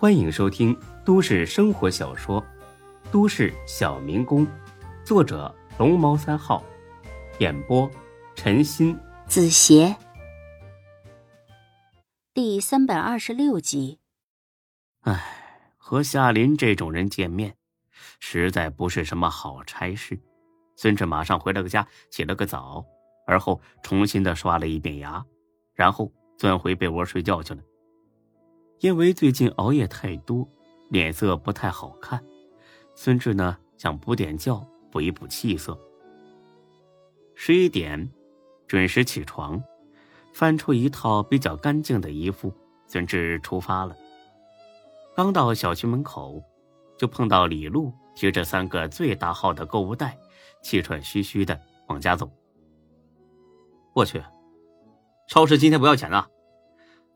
欢迎收听都市生活小说《都市小民工》，作者龙猫三号，演播陈鑫、子邪，第三百二十六集。唉，和夏林这种人见面，实在不是什么好差事。孙志马上回了个家，洗了个澡，而后重新的刷了一遍牙，然后钻回被窝睡觉去了。因为最近熬夜太多，脸色不太好看。孙志呢想补点觉，补一补气色。十一点，准时起床，翻出一套比较干净的衣服，孙志出发了。刚到小区门口，就碰到李璐提着三个最大号的购物袋，气喘吁吁的往家走。我去，超市今天不要钱了？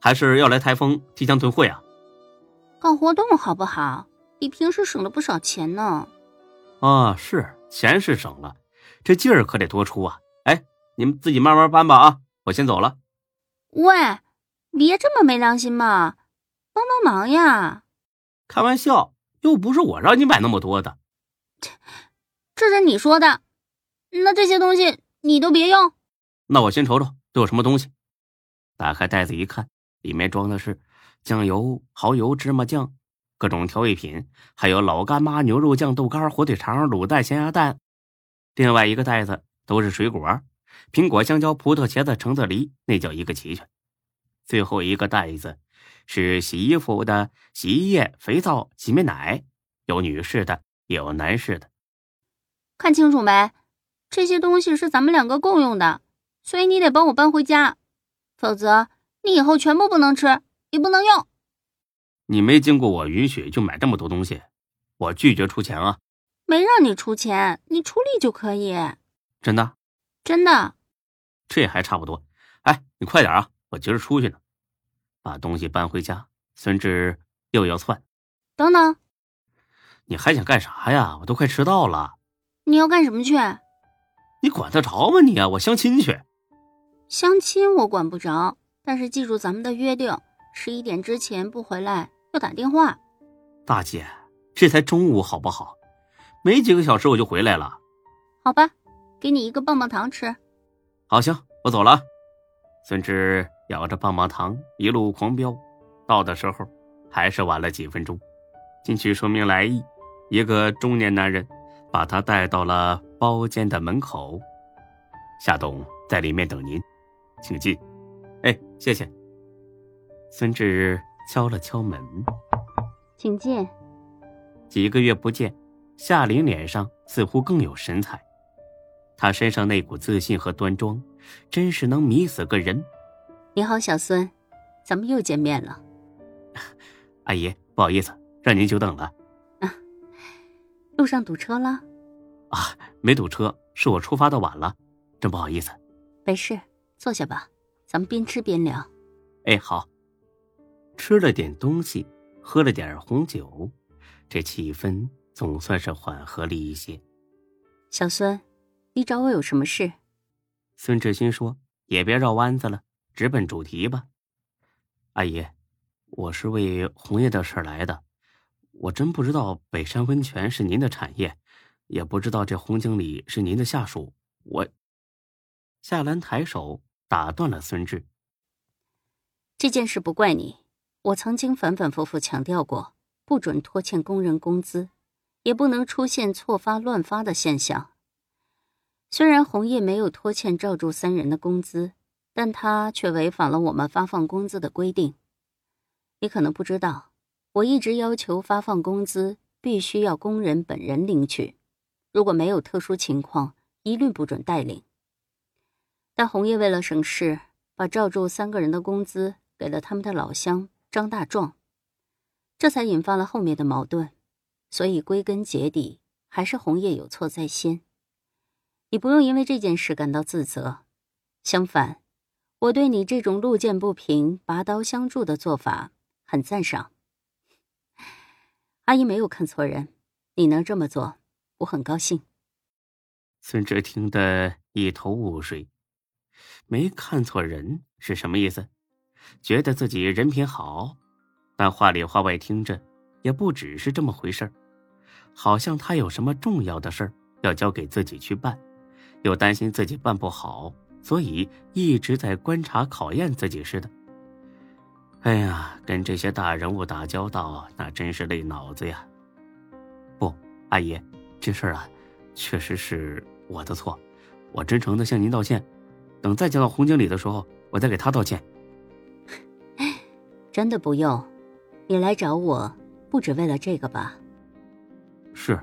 还是要来台风提前囤货呀？搞活动好不好？比平时省了不少钱呢。啊，是钱是省了，这劲儿可得多出啊！哎，你们自己慢慢搬吧啊，我先走了。喂，别这么没良心嘛，帮帮忙呀！开玩笑，又不是我让你买那么多的。这是你说的，那这些东西你都别用。那我先瞅瞅都有什么东西。打开袋子一看。里面装的是酱油、蚝油、芝麻酱，各种调味品，还有老干妈、牛肉酱、豆干、火腿肠、卤蛋、咸鸭蛋。另外一个袋子都是水果，苹果、香蕉、葡萄、茄子、橙子、梨，那叫一个齐全。最后一个袋子是洗衣服的洗衣液、肥皂、洗面奶，有女士的，也有男士的。看清楚没？这些东西是咱们两个共用的，所以你得帮我搬回家，否则。你以后全部不能吃，也不能用。你没经过我允许就买这么多东西，我拒绝出钱啊！没让你出钱，你出力就可以。真的？真的。这还差不多。哎，你快点啊，我急着出去呢。把东西搬回家，孙志又要窜。等等，你还想干啥呀？我都快迟到了。你要干什么去？你管得着吗你啊？我相亲去。相亲我管不着。但是记住咱们的约定，十一点之前不回来要打电话。大姐，这才中午好不好？没几个小时我就回来了。好吧，给你一个棒棒糖吃。好，行，我走了。孙志咬着棒棒糖一路狂飙，到的时候还是晚了几分钟。进去说明来意，一个中年男人把他带到了包间的门口。夏董在里面等您，请进。哎，谢谢。孙志敲了敲门，请进。几个月不见，夏琳脸上似乎更有神采。她身上那股自信和端庄，真是能迷死个人。你好，小孙，咱们又见面了。阿姨，不好意思，让您久等了。啊，路上堵车了？啊，没堵车，是我出发的晚了，真不好意思。没事，坐下吧。咱们边吃边聊。哎，好。吃了点东西，喝了点红酒，这气氛总算是缓和了一些。小孙，你找我有什么事？孙志新说：“也别绕弯子了，直奔主题吧。”阿姨，我是为红叶的事来的。我真不知道北山温泉是您的产业，也不知道这洪经理是您的下属。我夏兰抬手。打断了孙志。这件事不怪你，我曾经反反复复强调过，不准拖欠工人工资，也不能出现错发乱发的现象。虽然红叶没有拖欠赵柱三人的工资，但他却违反了我们发放工资的规定。你可能不知道，我一直要求发放工资必须要工人本人领取，如果没有特殊情况，一律不准代领。但红叶为了省事，把赵柱三个人的工资给了他们的老乡张大壮，这才引发了后面的矛盾。所以归根结底，还是红叶有错在先。你不用因为这件事感到自责，相反，我对你这种路见不平拔刀相助的做法很赞赏。阿姨没有看错人，你能这么做，我很高兴。孙哲听得一头雾水。没看错人是什么意思？觉得自己人品好，但话里话外听着，也不只是这么回事儿，好像他有什么重要的事儿要交给自己去办，又担心自己办不好，所以一直在观察考验自己似的。哎呀，跟这些大人物打交道，那真是累脑子呀。不，阿姨，这事儿啊，确实是我的错，我真诚的向您道歉。等再见到洪经理的时候，我再给他道歉。真的不用，你来找我不只为了这个吧？是，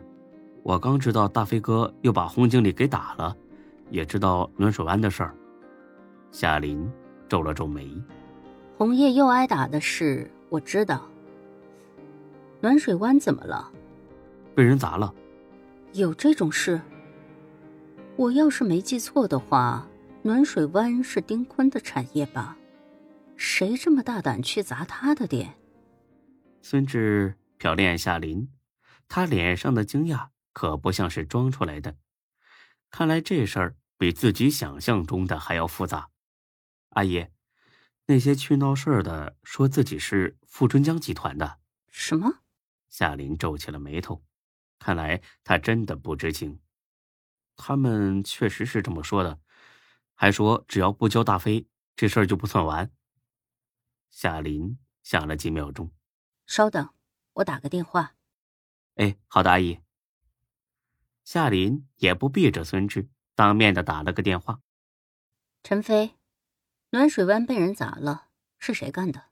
我刚知道大飞哥又把洪经理给打了，也知道暖水湾的事儿。夏林皱了皱眉，红叶又挨打的事我知道。暖水湾怎么了？被人砸了。有这种事？我要是没记错的话，暖水湾是丁坤的产业吧？谁这么大胆去砸他的店？孙志瞟了眼夏林，他脸上的惊讶可不像是装出来的。看来这事儿比自己想象中的还要复杂。阿姨，那些去闹事儿的说自己是富春江集团的。什么？夏林皱起了眉头，看来他真的不知情。他们确实是这么说的，还说只要不交大飞，这事儿就不算完。夏林想了几秒钟，稍等，我打个电话。哎，好的，阿姨。夏林也不避着孙志，当面的打了个电话。陈飞，暖水湾被人砸了，是谁干的？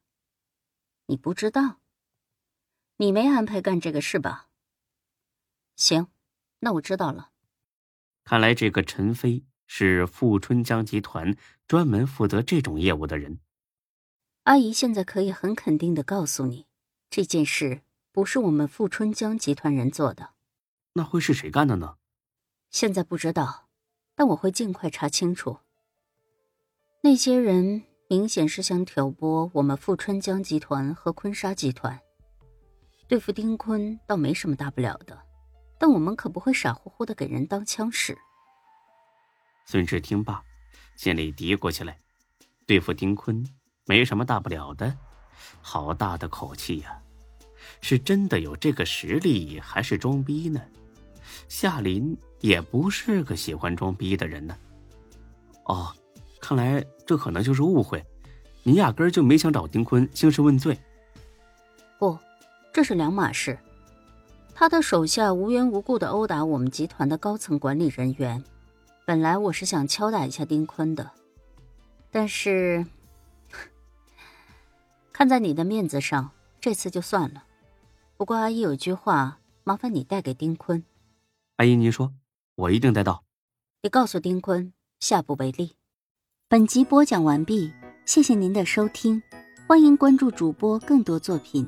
你不知道？你没安排干这个事吧？行，那我知道了。看来这个陈飞是富春江集团专门负责这种业务的人。阿姨现在可以很肯定的告诉你，这件事不是我们富春江集团人做的。那会是谁干的呢？现在不知道，但我会尽快查清楚。那些人明显是想挑拨我们富春江集团和坤沙集团。对付丁坤倒没什么大不了的，但我们可不会傻乎乎的给人当枪使。孙志听罢，心里嘀咕起来：对付丁坤。没什么大不了的，好大的口气呀！是真的有这个实力，还是装逼呢？夏林也不是个喜欢装逼的人呢。哦，看来这可能就是误会，你压根儿就没想找丁坤兴师问罪。不，这是两码事。他的手下无缘无故的殴打我们集团的高层管理人员，本来我是想敲打一下丁坤的，但是。看在你的面子上，这次就算了。不过阿姨有句话，麻烦你带给丁坤。阿姨，您说，我一定带到。你告诉丁坤，下不为例。本集播讲完毕，谢谢您的收听，欢迎关注主播更多作品。